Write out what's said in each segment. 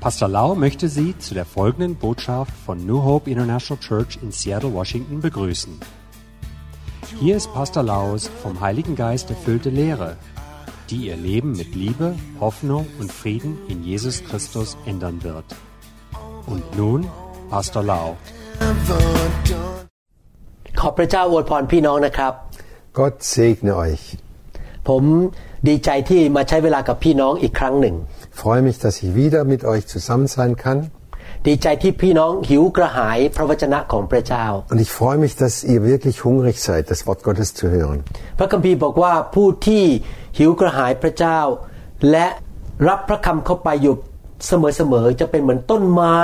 Pastor Lau möchte Sie zu der folgenden Botschaft von New Hope International Church in Seattle, Washington begrüßen. Hier ist Pastor Laus vom Heiligen Geist erfüllte Lehre, die Ihr Leben mit Liebe, Hoffnung und Frieden in Jesus Christus ändern wird. Und nun Pastor Lau. ขอบพระเจ้าอวยพรพี่น้องนะครับ Gott segne euch. ผมดีใจที่มาใช้เวลากับพี่น้องอีกครั้งหนึ่ง Ich freue mich, dass ich wieder mit euch zusammen sein kann. ดีใจที่พี่น้องหิวกระหายพระวจนะของพระเจ้า Und ich freue mich, dass ihr wirklich hungrig seid, das Wort Gottes zu hören. พระคัมภีร์บอกว่าผู้ที่หิวกระหายพระเจ้า และรับพระคำเข้าไปอยู่เสมอๆจะเป็นเหมือนต้นไม้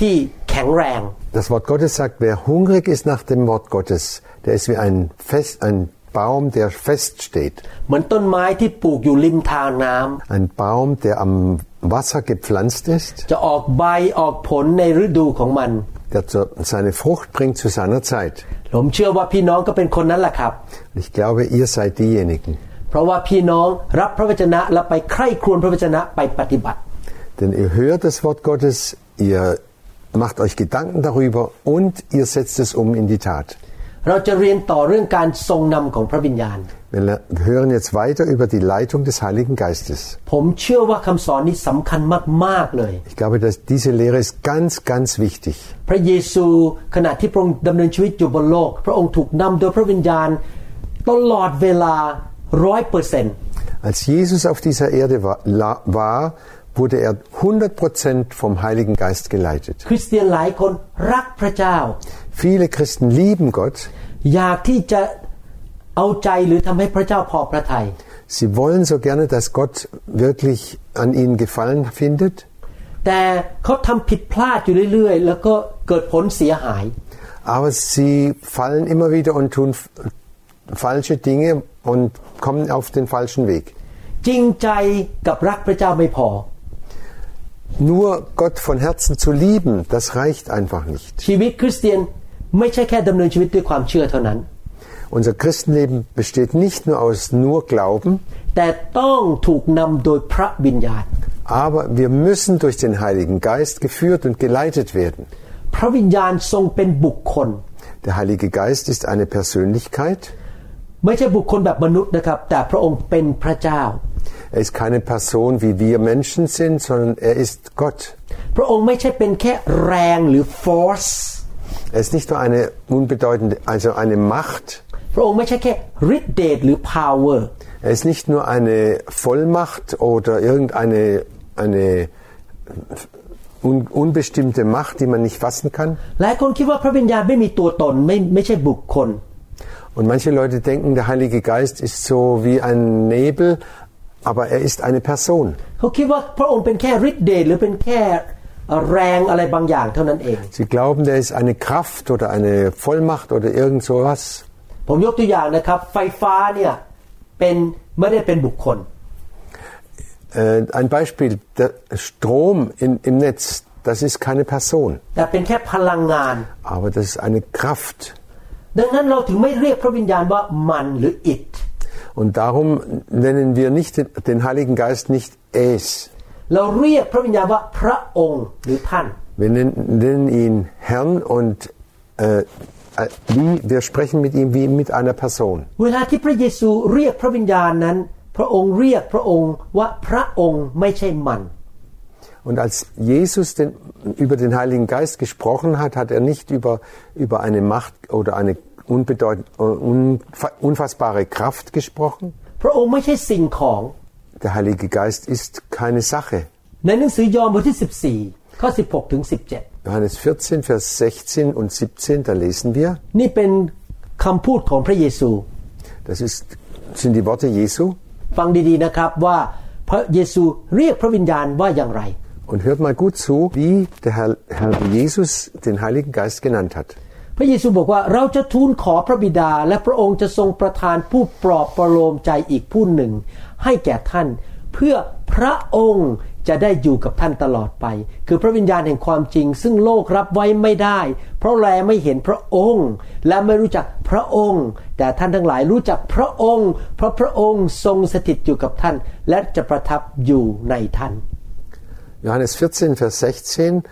ที่แข็งแรง Das Wort Gottes sagt, wer hungrig ist nach dem Wort Gottes, der ist wie ein, Fest, ein Baum, der fest steht. เหมือนต้นไม้ที่ปลูกอยู่ริมทางน้ำ Ein Baum, der am Wasser gepflanzt ist, จะออกใบออกผลในฤดูของมัน der zu- seine Frucht bringt zu seiner Zeit. ผมเชื่อว่าพี่น้องก็เป็นคนนั้นแหละครับ Und ich glaube, ihr seid diejenigen. เพราะว่าพี่น้องรับพระวจนะและไปใคร่ครวญพระวจนะไปปฏิบัติ Denn ihr hört das Wort Gottes, ihr macht euch Gedanken darüber und ihr setzt es um in die Tat. เราจะเรียนต่อเรื่องการทรงนำของพระวิญญาณ Wir le- hören jetzt weiter über die Leitung des Heiligen Geistes. ผมเชื่อว่าคำสอนนี้สำคัญมากๆเลย Ich glaube, dass diese Lehre ist ganz, ganz wichtig. พระเยซูขณะที่พระองค์ดำเนินชีวิตอยู่บนโลก พระองค์ถูกนำโดยพระวิญญาณตลอดเวลาร้อยเปอร์เซ็นต์ Als Jesus auf dieser Erde war, la- war wurde er 100% vom Heiligen Geist geleitet. คริสเตียนหลายคนรักพระเจ้า Viele Christen lieben Gott. อยากที่จะเอาใจหรือทำให้พระเจ้าพอพระทัย Sie wollen so gerne, dass Gott wirklich an ihnen Gefallen findet. แต่เขาทำผิดพลาดอยู่เรื่อย ๆ แล้วก็เกิดผลเสียหาย Aber sie fallen immer wieder und tun f- falsche Dinge und kommen auf den falschen Weg. จริงใจกับรักพระเจ้าไม่พอ Nur Gott von Herzen zu lieben, das reicht einfach nicht. ชีวิตคริสเตียนไม่ใช่แค่ดำเนินชีวิตด้วยความเชื่อเท่านั้น Unser Christenleben besteht nicht nur aus nur Glauben, แต่ต้องถูกนำโดยพระวิญญาณ aber wir müssen durch den Heiligen Geist geführt und geleitet werden. พระวิญญาณทรงเป็นบุคคล Der Heilige Geist ist eine Persönlichkeit. ไม่ใช่บุคคลแบบมนุษย์นะครับ แต่พระองค์เป็นพระเจ้า Er ist keine Person, wie wir Menschen sind, sondern er ist Gott. พระองค์ไม่ใช่เป็นแค่แรงหรือ force Er ist nicht nur eine unbedeutende, also eine Macht. พระองค์ไม่ใช่แค่ฤทธิเดชหรือ power Er ist nicht nur eine Vollmacht oder irgendeine eine un, unbestimmte Macht, die man nicht fassen kann. หลายคนคิดว่าพระวิญญาณไม่มีตัวตนไม่ไม่ใช่บุคคล Und manche Leute denken, der Heilige Geist ist so wie ein Nebel, aber er ist eine Person. เขาคิดว่าพระองค์เป็นแค่ฤทธิเดชหรือเป็นแค่แรงอะไรบางอย่างเท่านั้นเอง Sie glauben, der ist eine Kraft oder eine Vollmacht oder irgend sowas. ผมยกตัวอย่างนะครับ ไฟฟ้าเนี่ยเป็นไม่ได้เป็นบุคคล Äh, ein Beispiel, der Strom in, im Netz, das ist keine Person, แต่เป็นแค่พลังงาน aber das ist eine Kraft. ดังนั้นเราถึงไม่เรียกพระวิญญาณว่ามันหรือ it und darum nennen wir nicht den, Heiligen Geist nicht es. Wir nennen, nennen ihn Herrn und äh, äh, wie, wir sprechen mit ihm wie mit einer Person. Und als Jesus den, über den Heiligen Geist gesprochen hat, hat er nicht über, über eine Macht oder eine unfassbare Kraft gesprochen. พระองค์ไม่ใช่สิ่งของ Der Heilige Geist ist keine Sache. ในหนังสือยอห์นบทที่ 14 ข้อ 16 ถึง 17 Johannes 14, Vers 16 und 17, da lesen wir, นี่เป็นคำพูดของพระเยซู das ist, sind die Worte Jesu. ฟังดีๆนะครับว่าพระเยซูเรียกพระวิญญาณว่าอย่างไร Und hört mal gut zu, wie der Herr, Herr Jesus den Heiligen Geist genannt hat. พระเยซูบอกว่าเราจะทูลขอพระบิดา และพระองค์จะทรงประทานผู้ปลอบประโลมใจอีกผู้หนึ่ง ให้แก่ท่าน เพื่อพระองค์จะได้อยู่กับท่านตลอดไป คือพระวิญญาณแห่งความจริง ซึ่งโลกรับไว้ไม่ได้ เพราะแลไม่เห็นพระองค์ และไม่รู้จักพระองค์ แต่ท่านทั้งหลายรู้จักพระองค์ เพราะพระองค์ทรงสถิตอยู่กับท่าน และจะประทับอยู่ในท่าน Johannes 14, Vers 16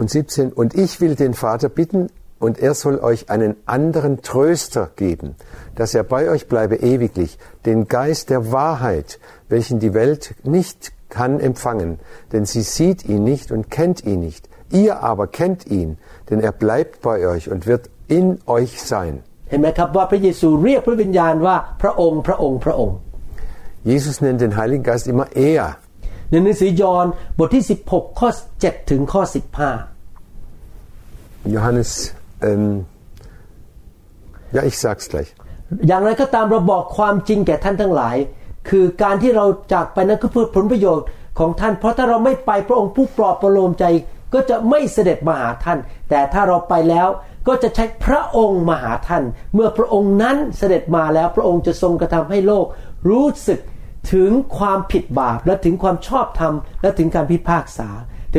und 17. Und ich will den Vater bitten, und er soll euch einen anderen Tröster geben, dass er bei euch bleibe ewiglich, den Geist der Wahrheit, welchen die Welt nicht kann empfangen, denn sie sieht ihn nicht und kennt ihn nicht. Ihr aber kennt ihn, denn er bleibt bei euch und wird in euch sein. เห็นไหมครับว่าพระเยซูเรียกพระวิญญาณว่าพระองค์พระองค์พระองค์ Jesus nennt den Heiligen Geist immer er. ในหนังสือยอห์นบทที่ 16 ข้อ 7 ถึงข้อ Johannes, ähm, ja, ich sag's gleich. อย่างไรก็ตามเราบอกความจริงแก่ท่านทั้งหลาย คือการที่เราจากไปนั้นก็เพื่อผลประโยชน์ของท่าน เพราะถ้าเราไม่ไปพระองค์ผู้ปลอบประโลมใจก็จะไม่เสด็จมาหาท่าน แต่ถ้าเราไปแล้วก็จะใช้พระองค์มาหาท่าน เมื่อพระองค์นั้นเสด็จมาแล้วพระองค์จะทรงกระทำให้โลก รู้สึกถึงความผิดบาปและถึงความชอบธรรมและถึงการพิพากษา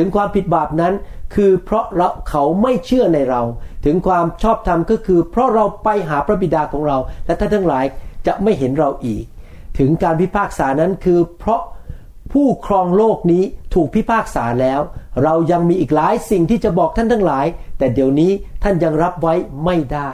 ถึงความผิดบาปนั้น คือเพราะเราเขาไม่เชื่อในเรา ถึงความชอบธรรมก็คือ เพราะเราไปหาพระบิดาของเรา และท่านทั้งหลายจะไม่เห็นเราอีก ถึงการพิพากษานั้นคือเพราะผู้ครองโลกนี้ถูกพิพากษาแล้ว เรายังมีอีกหลายสิ่งที่จะบอกท่านทั้งหลาย แต่เดี๋ยวนี้ท่านยังรับไว้ไม่ได้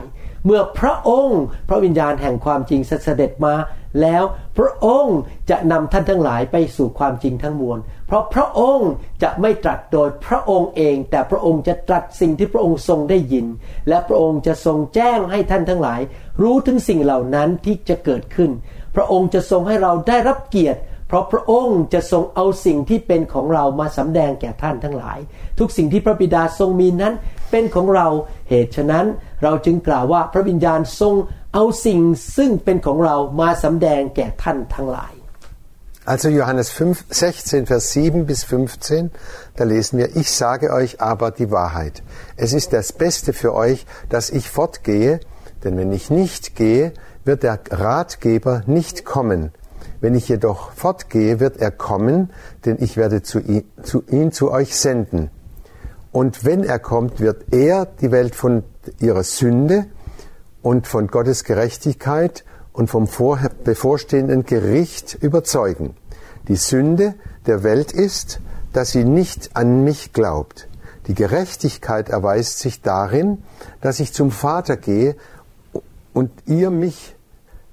เมื่อพระองค์ พระวิญญาณแห่งความจริงเสด็จมา แล้วพระองค์จะนำท่านทั้งหลายไปสู่ความจริงทั้งมวล เพราะพระองค์จะไม่ตรัสโดยพระองค์เอง แต่พระองค์จะตรัสสิ่งที่พระองค์ทรงได้ยิน และพระองค์จะทรงแจ้งให้ท่านทั้งหลาย รู้ถึงสิ่งเหล่านั้นที่จะเกิดขึ้น พระองค์จะทรงให้เราได้รับเกียรติเพราะพระองค์จะทรงเอาสิ่งที่เป็นของเรามาสำแดงแก่ท่านทั้งหลาย ทุกสิ่งที่พระบิดาทรงมีนั้นเป็นของเราเหตุฉะนั้น เราจึงกล่าวว่าพระวิญญาณทรง เอาสิ่งซึ่งเป็นของเรามาสำแดงแก่ท่านทั้งหลาย Also Johannes 5, 16, Vers 7 bis 15, da lesen wir, ich sage euch aber die Wahrheit. Es ist das Beste für euch, dass ich fortgehe, denn wenn ich nicht gehe, wird der Ratgeber nicht kommen. Wenn ich jedoch fortgehe, wird er kommen, denn ich werde zu ihn, zu ihn zu euch senden. Und wenn er kommt, wird er die Welt von ihrer Sünde und von Gottes Gerechtigkeit und vom bevorstehenden Gericht überzeugen. Die Sünde der Welt ist, dass sie nicht an mich glaubt. Die Gerechtigkeit erweist sich darin, dass ich zum Vater gehe und ihr mich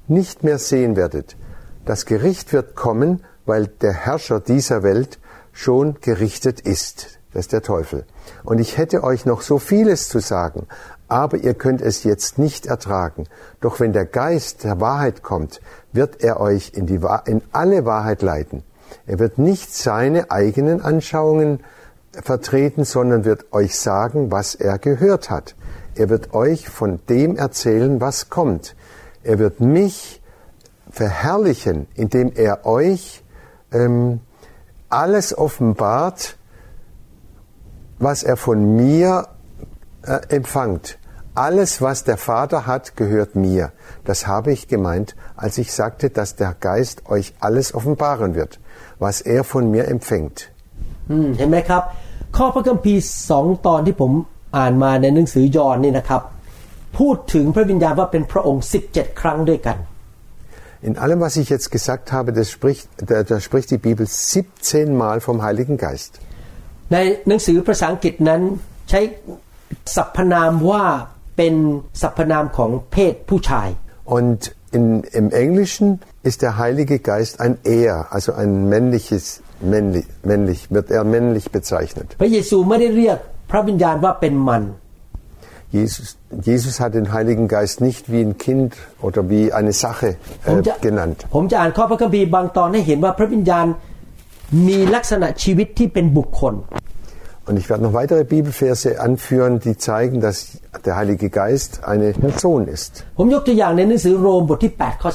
nicht mehr sehen werdet. Das Gericht wird kommen, weil der Herrscher dieser Welt schon gerichtet ist. Das ist der Teufel. Und ich hätte euch noch so vieles zu sagen, aber ihr könnt es jetzt nicht ertragen. Doch wenn der Geist der Wahrheit kommt, wird er euch in, die, in alle Wahrheit leiten. Er wird nicht seine eigenen Anschauungen vertreten, sondern wird euch sagen, was er gehört hat. Er wird euch von dem erzählen, was kommt. Er wird mich verherrlichen, indem er euch ähm, alles offenbart, was er von mir äh, empfangt Alles, was der Vater hat, gehört mir. Das habe ich gemeint, als ich sagte, dass der Geist euch alles offenbaren wird, was er von mir empfängt. อืมเห็นไหมครับ ข้อพระคัมภีร์สองตอนที่ผมอ่านมาในหนังสือยอห์นนี่นะครับ พูดถึงพระวิญญาณว่าเป็นพระองค์ 17 ครั้งด้วยกัน In allem, was ich jetzt gesagt habe, das spricht, da, da spricht die Bibel 17 Mal vom Heiligen Geist. ในหนังสือภาษาอังกฤษนั้นใช้สรรพนามว่า เป็นสรรพนามของเพศผู้ชาย Und in, im Englischen ist der Heilige Geist ein Er, also ein männliches, männlich, männlich, wird er männlich bezeichnet. พระเยซูไม่ได้เรียกพระวิญญาณว่าเป็นมัน Jesus, Jesus hat den Heiligen Geist nicht wie ein Kind oder wie eine Sache ผม äh, จะ genannt. ผมจะอ่านข้อพระคัมภีร์บางตอนให้เห็นว่าพระวิญญาณมีลักษณะชีวิตที่เป็นบุคคล Und ich werde noch weitere Bibelverse anführen, die zeigen, dass der Heilige Geist eine Person ist. ผมยกตัวอย่างในหนังสือโรมบทที่ 8 ข้อ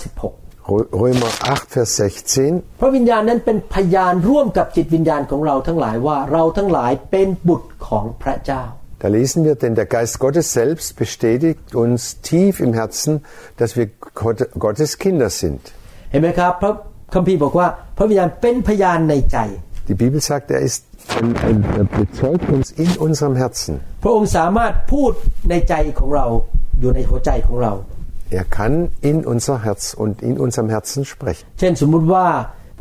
Rö- Römer 8, Vers 16. 16 พระวิญญาณนั้นเป็นพยานร่วมกับจิตวิญญาณของเราทั้งหลายว่าเราทั้งหลายเป็นบุตรของพระเจ้า Da lesen wir, denn der Geist Gottes selbst bestätigt uns tief im Herzen, dass wir Gott- Gottes Kinder sind. เห็นไหมครับ พระคัมภีร์บอกว่าพระวิญญาณเป็นพยานในใจ Die Bibel sagt, er ist ein, ein, er bezeugt uns in unserem Herzen. พระองค์สามารถพูดในใจของเราอยู่ในหัวใจของเรา Er kann in unser Herz und in unserem Herzen sprechen. เช่นสมมุติว่า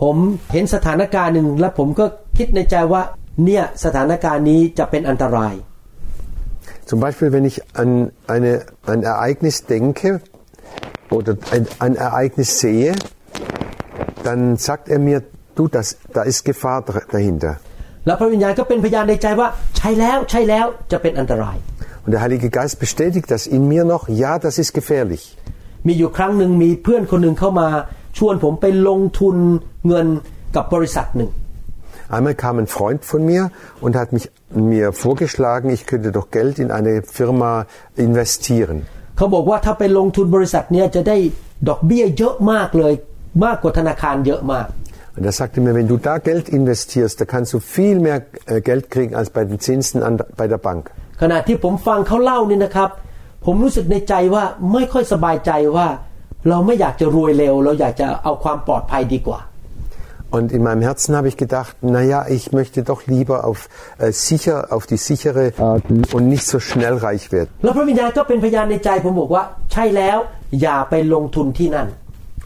ผมเห็นสถานการณ์หนึ่งและผมก็คิดในใจว่า เนี่ยสถานการณ์นี้จะเป็นอันตราย Zum Beispiel, wenn ich an eine, ein Ereignis denke oder ein, ein Ereignis sehe, dann sagt er mir, du, das, da ist Gefahr dr- dahinter. แล้วพระวิญญาณก็เป็นพยานในใจว่าใช่แล้วใช่แล้วจะเป็นอันตราย Und der Heilige Geist bestätigt das in mir noch, ja, das ist gefährlich. มีอยู่ครั้งหนึ่งมีเพื่อนคนหนึ่งเข้ามาชวนผมไปลงทุนเงินกับบริษัทหนึ่ง Einmal kam ein Freund von mir und hat mich, mir vorgeschlagen, ich könnte doch Geld in eine Firma investieren. เขาบอกว่าถ้าไปลงทุนบริษัทเนี้ยจะได้ดอกเบี้ยเยอะมากเลยมากกว่าธนาคารเยอะมาก Und er sagte mir, wenn du da Geld investierst, da kannst du viel mehr äh, Geld kriegen als bei den Zinsen an, bei der Bank. ขณะที่ผมฟังเขาเล่านี่นะครับ ผมรู้สึกในใจว่าไม่ค่อยสบายใจว่า เราไม่อยากจะรวยเร็ว เราอยากจะเอาความปลอดภัยดีกว่า Und in meinem Herzen habe ich gedacht, naja, ich möchte doch lieber auf, äh, sicher, auf die sichere Art und nicht so schnell reich werden.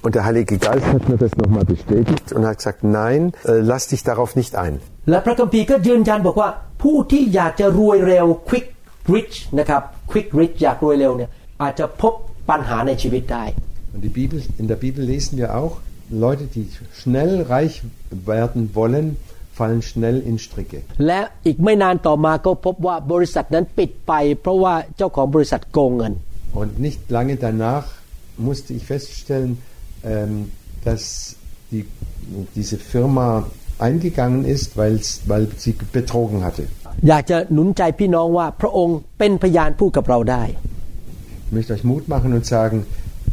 แล้วพระวิญญาณก็เป็นพยานในใจผมบอกว่า ใช่แล้วอย่าไปลงทุนที่นั่น Und der Heilige Geist hat mir das nochmal bestätigt und hat gesagt, nein, äh, lass dich darauf nicht ein. และพระคัมภีร์ก็ยืนยันบอกว่า ผู้ที่อยากจะรวยเร็ว quick rich นะครับ quick rich อยากรวยเร็วเนี่ยอาจจะพบปัญหาในชีวิตได้ Und die Bibel, in der Bibel lesen wir auch, Leute, die schnell reich werden wollen, fallen schnell in Stricke. และอีกไม่นานต่อมาก็พบว่าบริษัทนั้นปิดไป เพราะว่าเจ้าของบริษัทโกงเงิน Und nicht lange danach musste ich feststellen, ähm, dass die, diese Firma eingegangen ist, weil's, weil sie betrogen hatte. อยากจะหนุนใจพี่น้องว่าพระองค์เป็นพยานพูดกับเราได้ Ich möchte euch Mut machen und sagen,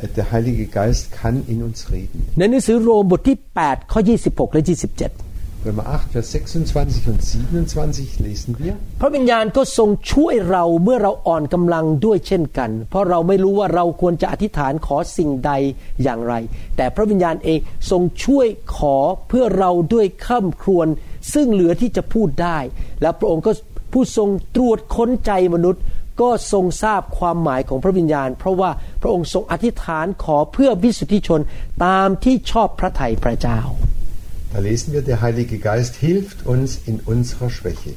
äh, der Heilige Geist kann in uns reden. ในหนังสือโรมบทที่ 8 ข้อ 26 และ 27 Römer 8, Vers 26 und 27 lesen wir. พระวิญญาณก็ทรงช่วยเราเมื่อเราอ่อนกำลังด้วยเช่นกัน เพราะเราไม่รู้ว่าเราควรจะอธิษฐานขอสิ่งใดอย่างไร แต่พระวิญญาณเองทรงช่วยขอเพื่อเราด้วยข้ามครวญซึ่งเหลือที่จะพูดได้ และพระองค์ก็ผู้ทรงตรวจค้นใจมนุษย์ ก็ทรงทราบความหมายของพระวิญญาณ เพราะว่าพระองค์ทรงอธิษฐานขอเพื่อวิสุทธิชนตามที่ชอบพระทัยพระเจ้า Da lesen wir, der Heilige Geist hilft uns in unserer Schwäche.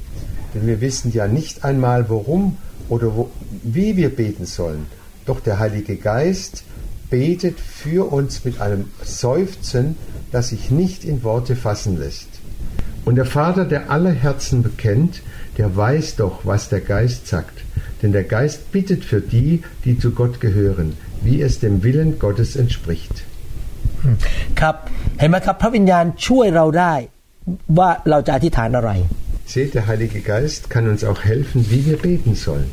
Denn wir wissen ja nicht einmal, worum oder wo, wie wir beten sollen. Doch der Heilige Geist betet für uns mit einem Seufzen, das sich nicht in Worte fassen lässt. Und der Vater, der alle Herzen bekennt, der weiß doch, was der Geist sagt. Denn der Geist bittet für die, die zu Gott gehören, wie es dem Willen Gottes entspricht. ครับเห็นไหมครับ พระวิญญาณช่วยเราได้ว่าเราจะอธิษฐานอะไร Seht, der Heilige Geist kann uns auch helfen, wie wir beten sollen.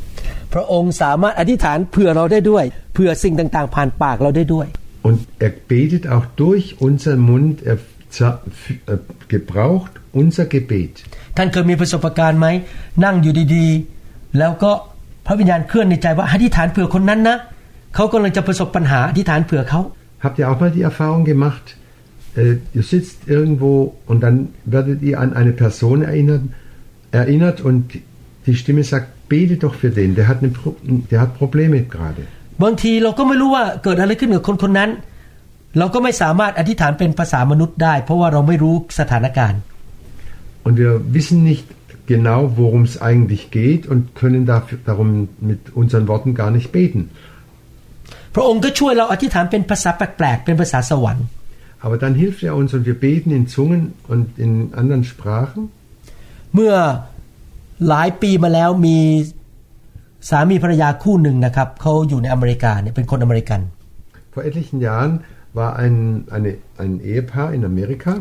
พระองค์สามารถอธิษฐานเผื่อเราได้ด้วยเผื่อสิ่งต่างๆ ผ่านปากเราได้ด้วย Und er betet auch durch unseren Mund, er za- f- äh, gebraucht unser Gebet. ท่านเคยมีประสบการณ์ไหมนั่งอยู่ดีๆ แล้วก็พระวิญญาณเคลื่อนในใจว่าอธิษฐานเผื่อคนนั้นนะเขากำลังจะประสบปัญหาอธิษฐานเผื่อเขา Habt ihr auch mal die Erfahrung gemacht, äh, ihr sitzt irgendwo und dann werdet ihr an eine Person erinnert, erinnert und die Stimme sagt, bete doch für den, der hat, eine, Pro- der hat Probleme gerade. บางทีเราก็ไม่รู้ว่าเกิดอะไรขึ้นกับคนคนนั้น เราก็ไม่สามารถอธิษฐานเป็นภาษามนุษย์ได้ เพราะว่าเราไม่รู้สถานการณ์ Und wir wissen nicht genau, worum es eigentlich geht und können dafür, darum mit unseren Worten gar nicht beten. พระองค์ก็ช่วยเราอธิษฐานเป็นภาษาแปลกๆ เป็นภาษาสวรรค์ Aber dann hilft er uns und wir beten in Zungen und in anderen Sprachen. เมื่อหลายปีมาแล้วมีสามีภรรยาคู่หนึ่งนะครับเขาอยู่ในอเมริกาเนี่ยเป็นคนอเมริกัน Vor etlichen Jahren war ein, eine, ein Ehepaar in Amerika.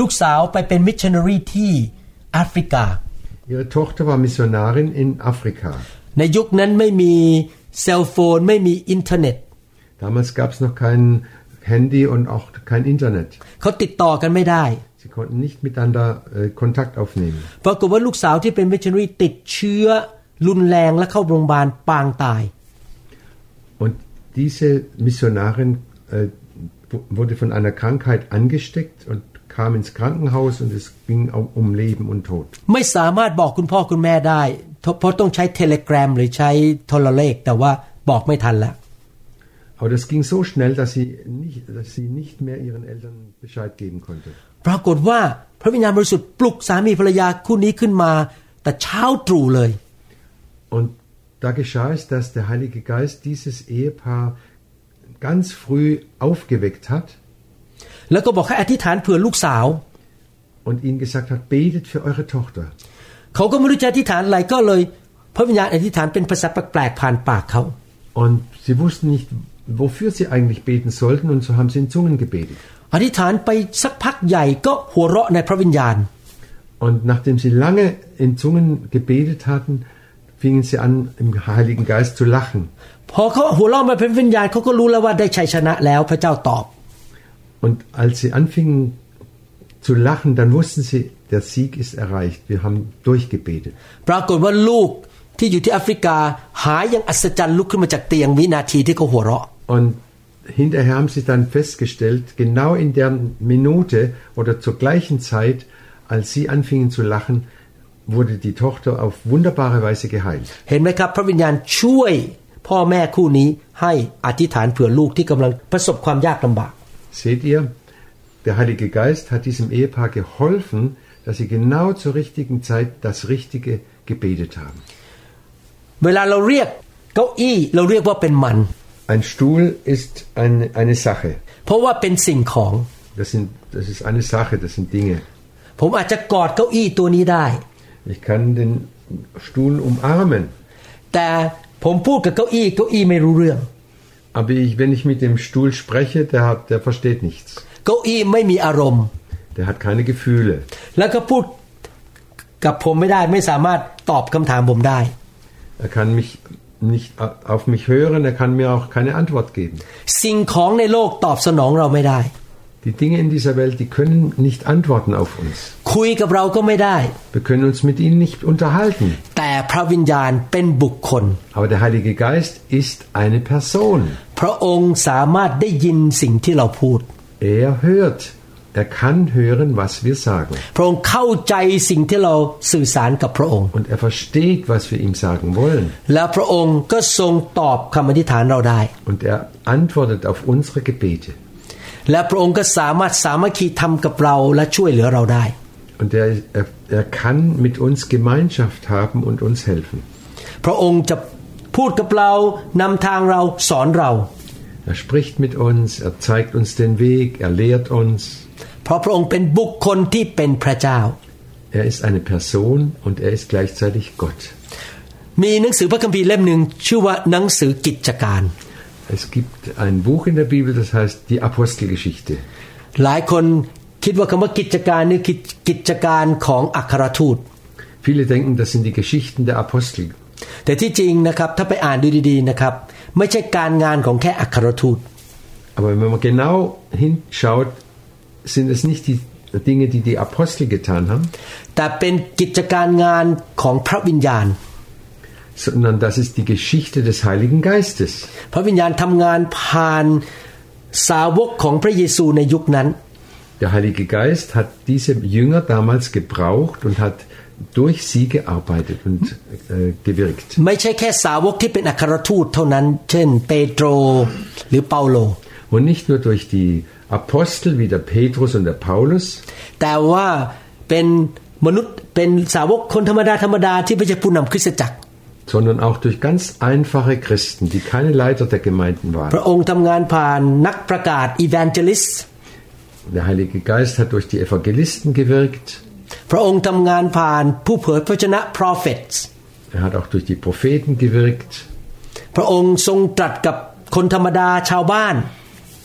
ลูกสาวไปเป็นมิชชันนารีที่แอฟริกา Ihre Tochter war Missionarin in Afrika. ในยุคนั้นไม่มีเซลโฟนไม่มีอินเทอร์เน็ต Damals gab es noch kein Handy und auch kein Internet. เขาติดต่อกันไม่ได้ Sie konnten nicht miteinander äh, Kontakt aufnehmen. ปรากฏว่าลูกสาวที่เป็นมิชชันนารีติดเชื้อรุนแรงและเข้าโรงพยาบาลปางตาย Und diese Missionarin äh, w- wurde von einer Krankheit angesteckt und kam ins Krankenhaus und es ging auch um Leben und Tod. ไม่สามารถบอกคุณพ่อคุณแม่ได้ เพราะต้องใช้เทเลกรามหรือใช้โทรเลข แต่ว่าบอกไม่ทันแล้ว Aber das ging so schnell, dass sie nicht, dass sie nicht mehr ihren Eltern Bescheid geben konnte. ปรากฏว่า พระวิญญาณบริสุทธิ์ปลุกสามีภรรยาคู่นี้ขึ้นมา แต่เช้าตรู่เลย Und da geschah es, dass der Heilige Geist dieses Ehepaar ganz früh aufgeweckt hat แล้วก็บอกให้อธิษฐานเผื่อลูกสาว und ihnen gesagt hat, betet für eure Tochter. เขาก็ไม่รู้จะอธิษฐานอะไรก็เลย พระวิญญาณอธิษฐานเป็นภาษาแปลกๆผ่านปากเขา Und sie wussten nicht, wofür sie eigentlich beten sollten und so haben sie in Zungen gebetet. อธิษฐานไปสักพักใหญ่ก็หัวเราะในพระวิญญาณ Und nachdem sie lange in Zungen gebetet hatten, fingen sie an, im Heiligen Geist zu lachen. พอเขาหัวเราะมาเป็นวิญญาณเขาก็รู้แล้วว่าได้ชัยชนะแล้วพระเจ้าตอบ Und als sie anfingen zu lachen, dann wussten sie, der Sieg ist erreicht. Wir haben durchgebetet. ปรากฏว่าลูกที่อยู่ที่แอฟริกาหายอย่างอัศจรรย์ลุกขึ้นมาจากเตียงวินาทีที่เขาหัวเราะ Und hinterher haben sie dann festgestellt, genau in der Minute oder zur gleichen Zeit, als sie anfingen zu lachen, wurde die Tochter auf wunderbare Weise geheilt. เห็นไหมครับ พระวิญญาณช่วยพ่อแม่คู่นี้ให้อธิษฐานเผื่อลูกที่กำลังประสบความยากลำบาก Seht ihr, der Heilige Geist hat diesem Ehepaar geholfen, dass sie genau zur richtigen Zeit das Richtige gebetet haben. เวลาเราเรียกเก้าอี้เราเรียกว่าเป็นมัน Ein Stuhl ist eine, eine Sache. เพราะว่าเป็นสิ่งของ Das, sind, das ist eine Sache, das sind Dinge. ผมอาจจะกอดเก้าอี้ตัวนี้ได้ Ich kann den Stuhl umarmen, แต่ผมพูดกับเก้าอี้เก้าอี้ไม่รู้เรื่อง aber ich, wenn ich mit dem Stuhl spreche, der, hat, der versteht nichts. เก้าอี้ไม่มีอารมณ์ Der hat keine Gefühle. แล้วก็พูดกับผมไม่ได้ไม่สามารถตอบคำถามผมได้ Er kann mich nicht auf mich hören, er kann mir auch keine Antwort geben. Die Dinge in dieser Welt, die können nicht antworten auf uns. Wir können uns mit ihnen nicht unterhalten. Aber der Heilige Geist ist eine Person. Er hört Er kann hören, was wir sagen. พระองค์เข้าใจสิ่งที่เราสื่อสารกับพระองค์ Und er versteht, was wir ihm sagen wollen. และพระองค์ก็ทรงตอบคำอธิษฐานเราได้ Und er antwortet auf unsere Gebete. และพระองค์ก็สามารถสามัคคีทำกับเราและช่วยเหลือเราได้ Und er, er, er kann mit uns Gemeinschaft haben und uns helfen. พระองค์จะพูดกับเรานำทางเราสอนเรา Er spricht mit uns, er zeigt uns den Weg, er lehrt uns. เพราะพระองค์เป็นบุคคลที่เป็นพระเจ้า Er ist eine Person und er ist gleichzeitig Gott. มีหนังสือพระคัมภีร์เล่มหนึ่งชื่อว่าหนังสือกิจการ Es gibt ein Buch in der Bibel, das heißt die Apostelgeschichte. หลายคนคิดว่าคำว่ากิจการนี่คือกิจการของอัครทูต Viele denken, das sind die Geschichten der Apostel. แต่ที่จริงนะครับถ้าไปอ่านดูดีๆนะครับไม่ใช่การงานของแค่อัครทูต Aber wenn man genau hinschaut, sind es nicht die Dinge, die die Apostel getan haben, แต่เป็นกิจการงานของพระวิญญาณ sondern das ist die Geschichte des Heiligen Geistes. พระวิญญาณทำงานผ่านสาวกของพระเยซูในยุคนั้น Der Heilige Geist hat diese Jünger damals gebraucht und hat durch sie gearbeitet und äh, gewirkt. ไม่ใช่แค่สาวกที่เป็นอัครทูตเท่านั้น เช่น เปโตรหรือเปาโล Und nicht nur durch die Apostel wie der Petrus und der Paulus, แต่ว่าเป็นมนุษย์เป็นสาวกคนธรรมดาธรรมดาที่ไม่ใช่ผู้นำคริสตจักร sondern auch durch ganz einfache Christen, die keine Leiter der Gemeinden พ waren. ระองค์ทำงานผ่านนักประกาศ evangelist Der Heilige Geist hat durch die Evangelisten gewirkt, พระองค์ทำงานผ่านผู้เผยพระชนะ prophets er hat auch durch die Propheten gewirkt,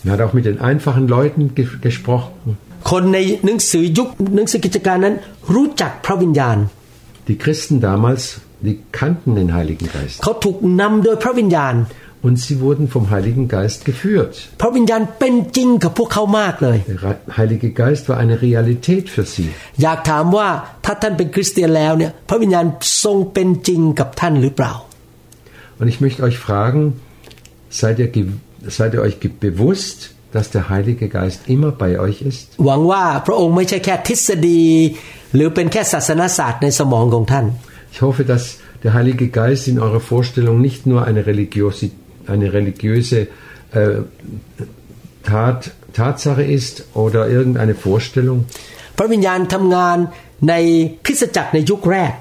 Er hat auch mit den einfachen Leuten ge gesprochen. Die Christen damals, die kannten den Heiligen Geist. Und sie wurden vom Heiligen Geist geführt. Der Heilige Geist war eine Realität für sie. Und ich möchte euch fragen, seid ihr seid ihr euch ge- bewusst, dass der Heilige Geist immer bei euch ist? หวังว่าพระองค์ไม่ใช่แค่ทฤษฎี หรือเป็นแค่ศาสนศาสตร์ในสมองของท่าน Ich hoffe, dass der Heilige Geist in eurer Vorstellung nicht nur eine, religiosi eine religiöse äh, Tat, Tatsache ist oder irgendeine Vorstellung, พระวิญญาณทำงานในคริสตจักรในยุคแรก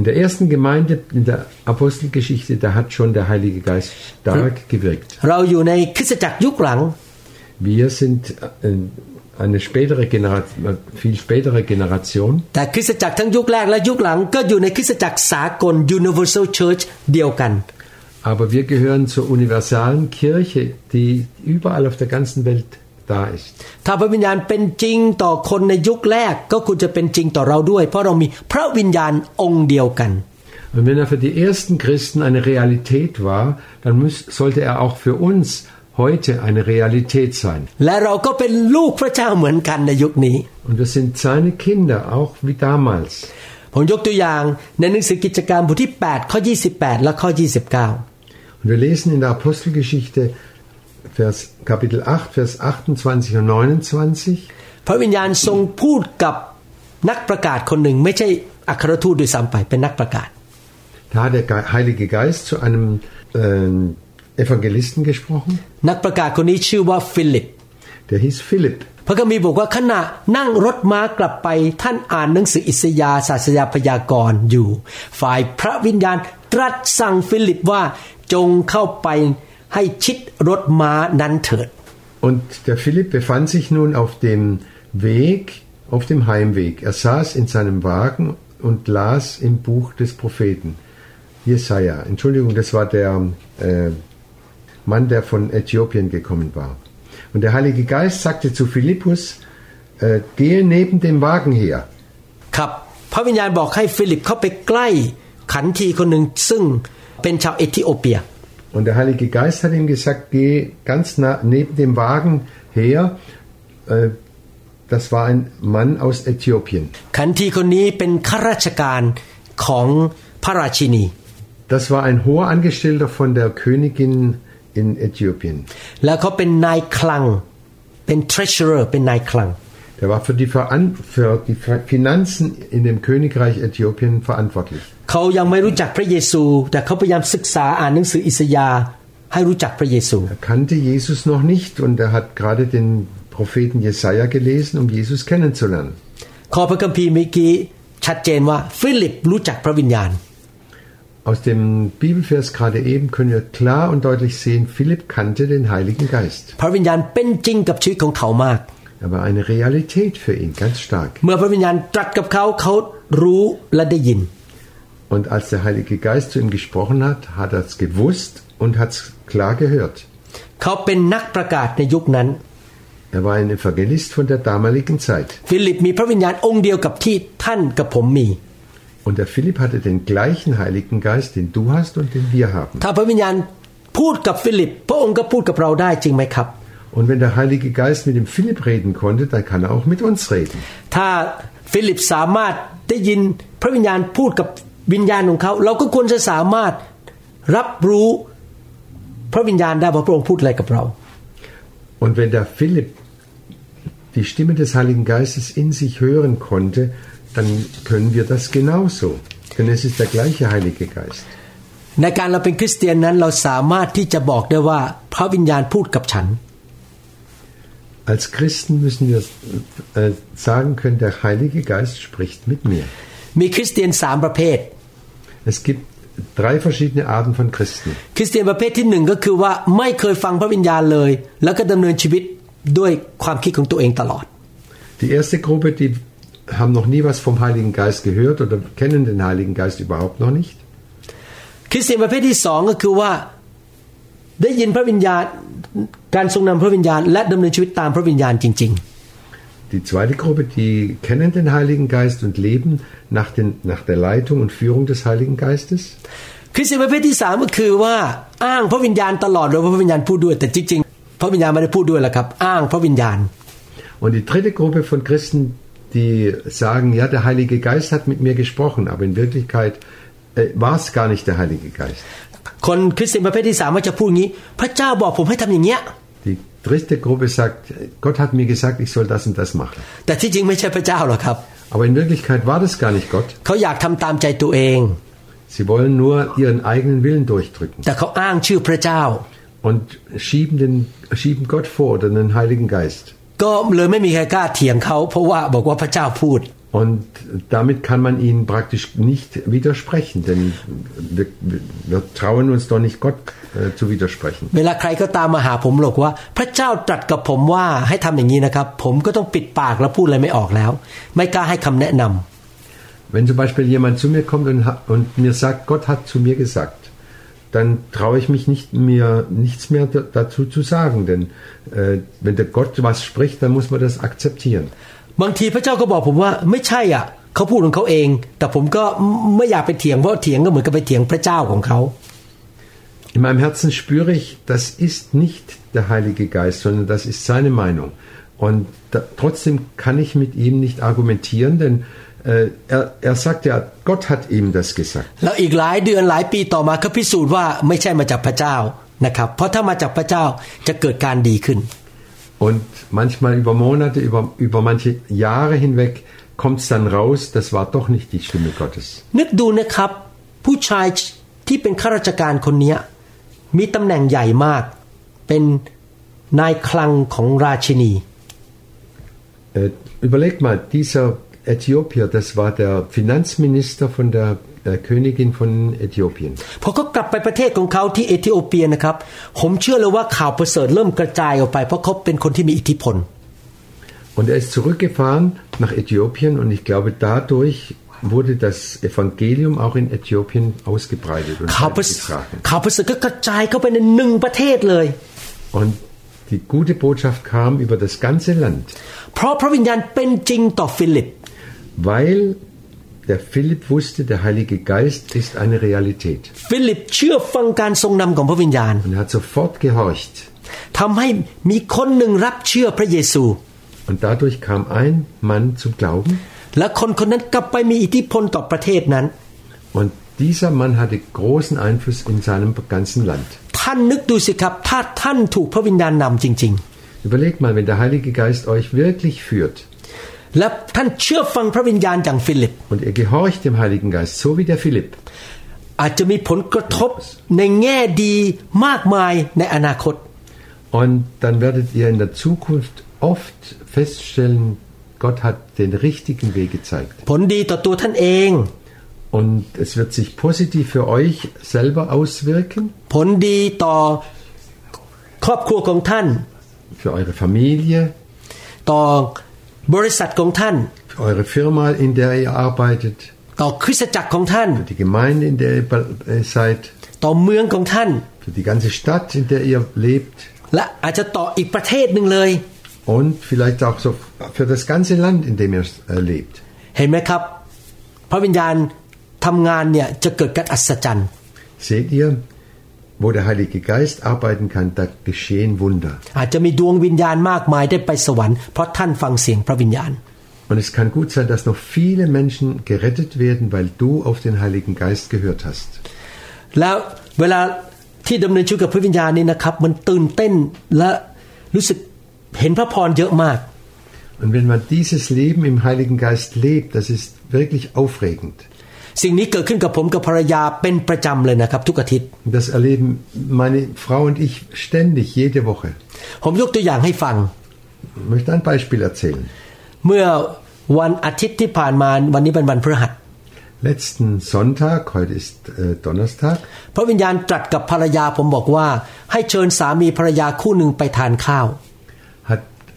in der ersten Gemeinde in der Apostelgeschichte, da hat schon der Heilige Geist stark gewirkt. Wir sind äh, eine spätere Generation, viel spätere Generation. Aber wir gehören zur universalen Kirche, die überall auf der ganzen Welt da ist. ถ้าพระวิญญาณเป็นจริงต่อคนในยุคแรกก็ควรจะเป็นจริงต่อเราด้วย เพราะเรามีพระวิญญาณองค์เดียวกัน Und wenn er für die ersten Christen eine Realität war, dann muss, sollte er auch für uns heute eine Realität sein. และเราก็เป็นลูกพระเจ้าเหมือนกันในยุคนี้ Und wir sind seine Kinder, auch wie damals. ผมยกตัวอย่างในหนังสือกิจการบทที่ 8 ข้อ 28 และข้อ 29 Und wir lesen in der Apostelgeschichte Vers, Kapitel 8, Vers 28 und 29. พระวิญญาณทรงพูดกับนักประกาศคนหนึ่งไม่ใช่อัครทูตด้วยซ้ำไปเป็นนักประกาศ Da hat der Ge- Heilige Geist zu einem äh, Evangelisten gesprochen. นักประกาศคนนี้ชื่อว่าฟิลิป Der hieß Philipp. พระคัมภีร์บอกว่าขณะนั่งรถม้ากลับไปท่านอ่านหนังสืออิสยาห์ศาสยาพยากรณ์อยู่ ฝ่ายพระวิญญาณตรัสสั่งฟิลิปว่าจงเข้าไป ให้ชิดรถม้านั้นเถิด Und der Philipp befand sich nun auf dem Weg, auf dem Heimweg. Er saß in seinem Wagen und las im Buch des Propheten Jesaja. Entschuldigung, das war der äh, Mann, der von Äthiopien gekommen war. Und der Heilige Geist sagte zu Philippus, äh, gehe neben dem Wagen her. ครับ พระวิญญาณบอกให้ฟิลิปเข้าไปใกล้ขันทีคนหนึ่งซึ่งเป็นชาวเอธิโอเปีย Und der Heilige Geist hat ihm gesagt, geh ganz nah neben dem Wagen her. Äh, das war ein Mann aus Äthiopien. ขันทีคนนี้เป็นข้าราชการของพระราชินี Das war ein hoher Angestellter von der Königin in Äthiopien. แล้วเขาเป็นนายคลัง เป็น treasurer เป็นนายคลัง Der war für die, Veran für die Finanzen in dem Königreich Äthiopien verantwortlich. เขายังไม่รู้จักพระเยซู แต่เขาพยายามศึกษาอ่านหนังสืออิสยาห์ให้รู้จักพระเยซู Er kannte Jesus noch nicht und er hat gerade den Propheten Jesaja gelesen, um Jesus kennenzulernen. ข้อพระคัมภีร์เมื่อกี้ชัดเจนว่าฟิลิปรู้จักพระวิญญาณ Aus dem Bibelvers gerade eben können wir klar und deutlich sehen, Philipp kannte den Heiligen Geist. พระวิญญาณเป็นจริงกับชีวิตของเขามาก Er war eine Realität für ihn, ganz stark. เมื่อพระวิญญาณตรัสกับเขาเขารู้และได้ยิน Und als der Heilige Geist zu ihm gesprochen hat, hat er es gewusst und hat es klar gehört. เขาเป็นนักประกาศในยุคนั้น Er war ein Evangelist von der damaligen Zeit. ฟิลิปมีพระวิญญาณองค์เดียวกับที่ท่านกับผมมี Und der Philipp hatte den gleichen Heiligen Geist, den du hast und den wir haben. ถ้าพระวิญญาณพูดกับฟิลิป พระองค์ก็พูดกับเราได้จริงไหมครับ Und wenn der Heilige Geist mit dem Philipp reden konnte, dann kann er auch mit uns reden. ถ้าฟิลิปสามารถได้ยินพระวิญญาณพูดกับวิญญาณของเขา เราก็ควรจะสามารถรับรู้พระวิญญาณได้ว่าพระองค์พูดอะไรกับเรา Und wenn der Philipp die Stimme des Heiligen Geistes in sich hören konnte, dann können wir das genauso. Denn es ist der gleiche Heilige Geist. ในการเราเป็นคริสเตียนนั้นเราสามารถที่จะบอกได้ว่าพระวิญญาณพูดกับฉัน Als Christen müssen wir äh, sagen können, der Heilige Geist spricht mit mir. มีคริสเตียนสามประเภท Es gibt drei verschiedene Arten von Christen. คริสเตียนประเภทที่หนึ่งก็คือว่าไม่เคยฟังพระวิญญาณเลย แล้วก็ดำเนินชีวิตด้วยความคิดของตัวเองตลอด Die erste Gruppe, die haben noch nie was vom Heiligen Geist gehört oder kennen den Heiligen Geist überhaupt noch nicht. คริสเตียนประเภทที่สองก็คือว่า ได้ยินพระวิญญาณการทรงนำพระวิญญาณ และดำเนินชีวิตตามพระวิญญาณจริง Die zweite Gruppe, die kennen den Heiligen Geist und leben nach, den, nach der Leitung und Führung des Heiligen Geistes. ๆ คริสเตียนประเภทที่สามก็คือว่าอ้างพระวิญญาณตลอดเลยว่าพระวิญญาณพูดด้วยแต่จริงๆ พระวิญญาณไม่ได้พูดด้วยหรอกครับ อ้างพระวิญญาณ Und die dritte Gruppe von Christen, die sagen, ja, der Heilige Geist hat mit mir gesprochen, aber in Wirklichkeit äh, war es gar nicht der Heilige Geist. คนคริสเตียนประเภทที่สามก็จะพูดอย่างนี้ พระเจ้าบอกผมให้ทำอย่างเงี้ย Die dritte Gruppe sagt, Gott hat mir gesagt, ich soll das und das machen. แต่ที่จริงไม่ใช่พระเจ้าหรอกครับ Aber in Wirklichkeit war das gar nicht Gott. เขาอยากทำตามใจตัวเอง Sie wollen nur ihren eigenen Willen durchdrücken แต่เขาอ้างชื่อพระเจ้า und schieben, den, schieben Gott vor oder den Heiligen Geist. ก็เลยไม่มีใครกล้าเถียงเขาเพราะว่าบอกว่าพระเจ้าพูด Und damit kann man ihnen praktisch nicht widersprechen, denn wir, wir trauen uns doch nicht Gott äh, zu widersprechen. เวลาใครก็ตามมาหาผมบอกว่า พระเจ้าตรัสกับผมว่าให้ทำอย่างนี้นะครับ ผมก็ต้องปิดปากแล้วพูดอะไรไม่ออกแล้ว ไม่กล้าให้คำแนะนำ Wenn zum Beispiel jemand zu mir kommt und, ha- und mir sagt, Gott hat zu mir gesagt, dann traue ich mich nicht mehr, nichts mehr da- dazu zu sagen, denn äh, wenn der Gott was spricht, dann muss man das akzeptieren. บางทีพระเจ้าก็บอกผมว่าไม่ใช่อะเขาพูดของเขาเอง แต่ผมก็ไม่อยากไปเถียงเพราะเถียงก็เหมือนกับไปเถียงพระเจ้าของเขา In meinem Herzen spüre ich, das ist nicht der Heilige Geist, sondern das ist seine Meinung. Und da, trotzdem kann ich mit ihm nicht argumentieren, denn äh, er, er sagt ja, Gott hat ihm das gesagt. แล้วอีกหลายเดือนหลายปีต่อมาก็พิสูจน์ว่าไม่ใช่มาจากพระเจ้านะครับ เพราะถ้ามาจากพระเจ้าจะเกิดการดีขึ้น Und manchmal über Monate, über, über manche Jahre hinweg kommt es dann raus, das war doch nicht die Stimme Gottes. นึกดูนะครับ ผู้ชายที่เป็นข้าราชการคนเนี้ยมีตำแหน่งใหญ่มาก เป็นนายคลังของราชินี Äh, überleg mal, dieser Äthiopier, das war der Finanzminister von der äh, Königin von Äthiopien. พอเขากลับไปประเทศของเขาที่เอธิโอเปียนะครับ ผมเชื่อเลยว่าข่าวประเสริฐเริ่มกระจายออกไป เพราะเขาเป็นคนที่มีอิทธิพล Und er ist zurückgefahren nach Äthiopien und ich glaube, dadurch wurde das Evangelium auch in Äthiopien ausgebreitet und ข่าวประเส getragen. ข่าวประเสริฐก็กระจายเข้าไปในหนึ่งประเทศเลย Und die gute Botschaft kam über das ganze Land, เพราะพระวิญญาณเป็นจริงต่อฟิลิป weil der Philipp wusste, der Heilige Geist ist eine Realität. ฟิลิปเชื่อฟังการทรงนำของพระวิญญาณ Und er hat sofort gehorcht. ทำให้มีคนหนึ่งรับเชื่อพระเยซู Und dadurch kam ein Mann zum Glauben และคนคนนั้นกลับไปมีอิทธิพลต่อประเทศนั้น und dieser Mann hatte großen Einfluss in seinem ganzen Land. ท่านนึกดูสิครับ ถ้าท่านถูกพระวิญญาณนำจริง Überlegt mal, wenn der Heilige Geist euch wirklich führt ๆ และท่านเชื่อฟังพระวิญญาณอย่างฟิลิป und ihr gehorcht dem Heiligen Geist, so wie der Philipp, อาจจะมีผลกระทบในแง่ดีมากมายในอนาคต Und dann werdet ihr in der Zukunft oft feststellen, Gott hat den richtigen Weg gezeigt. ผลดีต่อตัวท่านเอง Und es wird sich positiv für euch selber auswirken, ผลดีต่อครอบครัวของท่าน für eure Familie, ต่อ บริษัทของท่าน für eure Firma, in der ihr arbeitet, ต่อคริสตจักรของท่าน für die Gemeinde, in der ihr äh, seid, ต่อเมืองของท่าน für die ganze Stadt, in der ihr lebt และอาจจะต่ออีกประเทศหนึ่งเลย und vielleicht auch so für das ganze Land, in dem ihr äh, lebt. เห็นไหมครับ พระวิญญาณทำงานเนี่ยจะเกิดการอัศจรรย์ Seht ihr, wo der Heilige Geist arbeiten kann, da geschehen Wunder. อาจจะมีดวงวิญญาณมากมายได้ไปสวรรค์เพราะท่านฟังเสียงพระวิญญาณ Und es kann gut sein, dass noch viele Menschen gerettet werden, weil du auf den Heiligen Geist gehört hast. แล้วเวลาที่ดำเนินชีวิตกับพระวิญญาณนี่นะครับ มันตื่นเต้นและรู้สึกเห็นพระพรเยอะมาก Und wenn man dieses Leben im Heiligen Geist lebt, das ist wirklich aufregend. สิ่งนี้เกิดขึ้นกับผมกับภรรยาเป็นประจำเลยนะครับ ทุกอาทิตย์ Und das erleben meine Frau und ich ständig, jede Woche. ผมยกตัวอย่างให้ฟัง Ich möchte ein Beispiel erzählen. เมื่อวันอาทิตย์ที่ผ่านมาวันนี้เป็นวันพฤหัส Letzten Sonntag, heute ist äh, Donnerstag, พระวิญญาณตรัสกับภรรยาผมบอกว่า ให้เชิญสามีภรรยาคู่หนึ่งไปทานข้าว hat äh,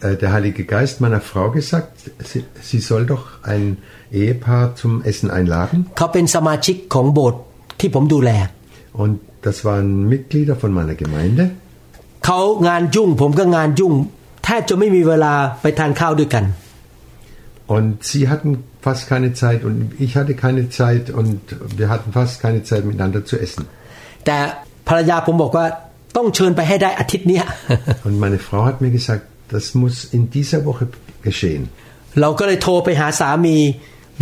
der Heilige Geist meiner Frau gesagt, sie, sie soll doch ein Ehepaar zum Essen einladen. เขาเป็นสมาชิกของโบสถ์ที่ผมดูแล Und das waren Mitglieder von meiner Gemeinde. เขางานยุ่ง ผมก็งานยุ่งแทบจะไม่มีเวลาไปทานข้าวด้วยกัน Und sie hatten fast keine Zeit und ich hatte keine Zeit und wir hatten fast keine Zeit miteinander zu essen. แต่ภรรยาผมบอกว่าต้องเชิญไปให้ได้อาทิตย์เนี้ย Und meine Frau hat mir gesagt, das muss in dieser Woche geschehen. เราก็เลยโทรไปหาสามี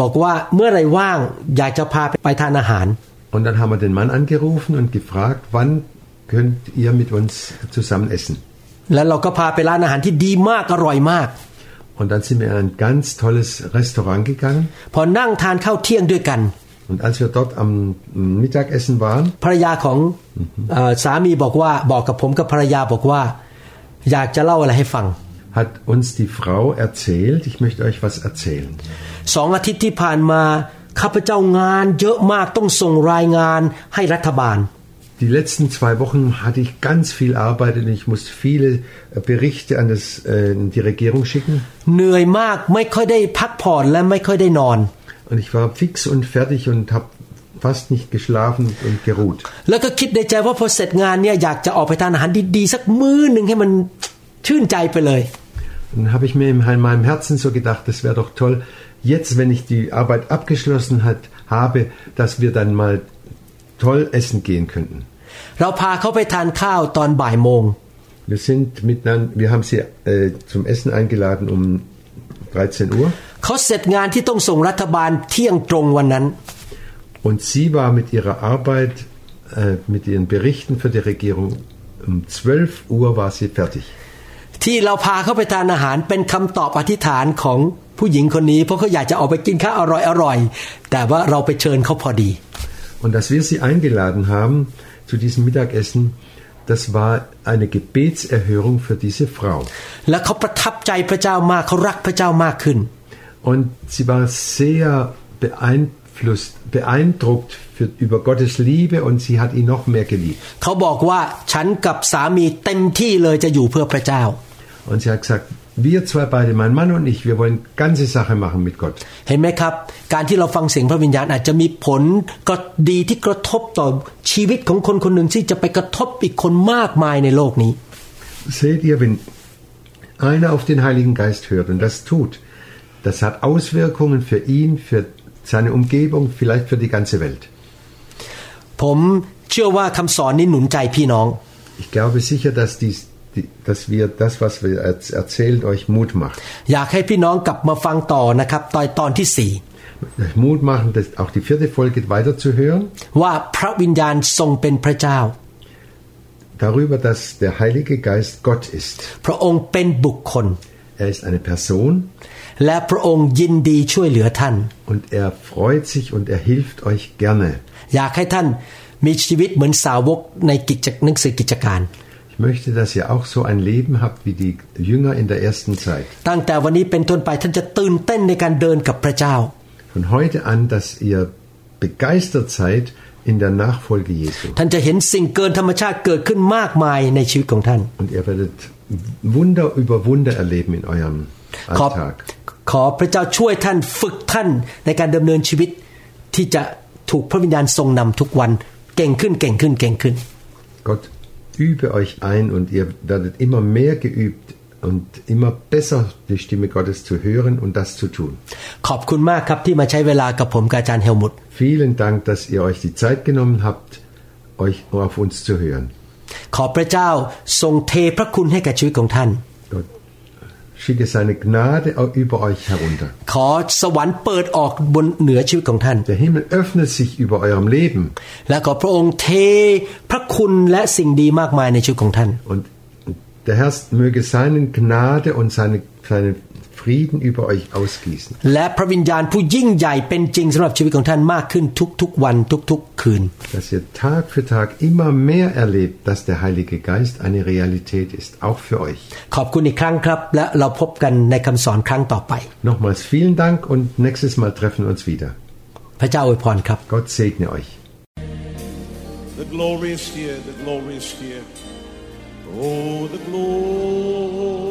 บอกว่าเมื่อไหรว่างอยากจะพาไปทานอาหาร Und dann haben wir den Mann angerufen und gefragt, wann könnt ihr mit uns zusammen essen? แล้วเราก็พาไปร้านอาหารที่ดีมากอร่อยมาก Und dann sind wir in ein ganz tolles Restaurant gegangen. พอนั่งทานข้าวเที่ยงด้วยกัน Und als wir dort am Mittagessen waren, ภรรยาของเออสามีบอกว่าบอกกับผมกับภรรยาบอกว่า อยากจะเล่าอะไรให้ฟัง hat uns die Frau erzählt, ich möchte euch was erzählen. สองอาทิตย์ที่ผ่านมาข้าพเจ้างานเยอะมากต้องส่งรายงานให้รัฐบาล Die letzten zwei Wochen hatte ich ganz viel Arbeit und ich musste viele äh, Berichte an, das, äh, an die Regierung schicken. เหนื่อยมากไม่ค่อยได้พักผ่อนและไม่ค่อยได้นอน Und ich war fix und fertig und habe fast nicht geschlafen und geruht. แล้วก็คิดในใจว่าพอเสร็จงานเนี่ยอยากจะออกไปทานอาหารดีๆสักมื้อหนึ่งให้มันชื่นใจไปเลย Dann habe ich mir in meinem Herzen so gedacht, das wäre doch toll, jetzt, wenn ich die Arbeit abgeschlossen hat, habe, dass wir dann mal toll essen gehen könnten. เราพาเขาไปทานข้าวตอนบ่ายโมง Wir sind miteinander, wir haben sie äh, zum Essen eingeladen um 13 Uhr เขาเสร็จงานที่ต้องส่งรัฐบาลเที่ยงตรงวันนั้น und sie war mit ihrer Arbeit, äh, mit ihren Berichten für die Regierung um 12 Uhr war sie fertig. ที่เราพาเขาไปทานอาหารเป็นคำตอบอธิษฐานของผู้หญิงคนนี้ เพราะเขาอยากจะออกไปกินข้าวอร่อยอร่อยๆแต่ว่าเราไปเชิญเขาพอดี Und dass wir sie eingeladen haben zu diesem Mittagessen, das war eine Gebetserhörung für diese Frau. และเขาประทับใจพระเจ้ามากเขารักพระเจ้ามากขึ้น Und sie war sehr beeinflusst, beeindruckt für, über Gottes Liebe und sie hat ihn noch mehr geliebt. เขาบอกว่าฉันกับสามีเต็มที่เลยจะอยู่เพื่อพระเจ้า Und sie hat gesagt, wir zwei beide, mein Mann und ich, wir wollen ganze Sache machen mit Gott. เห็นไหมครับ การที่เราฟังเสียงพระวิญญาณอาจจะมีผลก็ดีที่กระทบต่อชีวิตของคนคนหนึ่งที่จะไปกระทบอีกคนมากมายในโลกนี้ Seht ihr, wenn einer auf den Heiligen Geist hört und das tut, das hat Auswirkungen für ihn, für seine Umgebung, vielleicht für die ganze Welt. ผมเชื่อว่าคำสอนนี้หนุนใจพี่น้อง Ich glaube sicher, dass, dies, die, dass wir das, was wir erz- erzählen, euch Mut macht. อยากให้พี่น้องกลับมาฟังต่อนะครับตอนตอนที่สี่ Euch Mut machen, das, auch die vierte Folge weiterzuhören, ว่าพระวิญญาณทรงเป็นพระเจ้า darüber, dass der Heilige Geist Gott ist. พระองค์เป็นบุคคล Er ist eine Person และพระองค์ยินดีช่วยเหลือท่าน und er freut sich und er hilft euch gerne. อยากให้ท่านมีชีวิตเหมือนสาวกในกิจหนังสือกิจการ Ich möchte, dass ihr auch so ein Leben habt wie die Jünger in der ersten Zeit. ตั้งแต่วันนี้เป็นต้นไปท่านจะตื่นเต้นในการเดินกับพระเจ้า Von heute an, dass ihr begeistert seid in der Nachfolge Jesu. ท่านจะเห็นสิ่งเกินธรรมชาติเกิดขึ้นมากมายในชีวิตของท่าน Und ihr werdet Wunder über Wunder erleben in eurem ขอ Alltag. ขอพระเจ้าช่วยท่านฝึกท่านในการดำเนินชีวิตที่จะถูกพระวิญญาณทรงนำทุกวันเก่งขึ้นเก่งขึ้นเก่งขึ้น Gott übe euch ein und ihr werdet immer mehr geübt und immer besser die Stimme Gottes zu hören und das zu tun. ขอบคุณมากครับที่มาใช้เวลากับผมกับอาจารย์เฮลมุต Vielen Dank, dass ihr euch die Zeit genommen habt, euch auf uns zu hören. ขอพระเจ้าทรงเทพระคุณให้กับชีวิตของท่าน Gott schicke seine Gnade auch über euch herunter. ขอสวรรค์เปิดออกบนเหนือชีวิตของท่าน Der Himmel öffnet sich über eurem Leben และขอพระองค์เทพระคุณและสิ่งดีมากมายในชีวิตของท่าน und der Herr möge seine Gnade und seine, seinen Frieden über euch ausgießen. และพระวิญญาณผู้ยิ่งใหญ่เป็นจริงสำหรับชีวิตของท่านมากขึ้นทุกๆวันทุกๆ คืน Dass ihr Tag für Tag immer mehr erlebt, dass der Heilige Geist eine Realität ist, auch für euch. ขอบคุณอีกครั้งครับ และเราพบกันในคำสอนครั้งต่อไป Nochmals vielen Dank und nächstes Mal treffen wir uns wieder. พระเจ้าอวยพรครับ Gott segne euch. The glory is here, the glory is here. Oh, the glory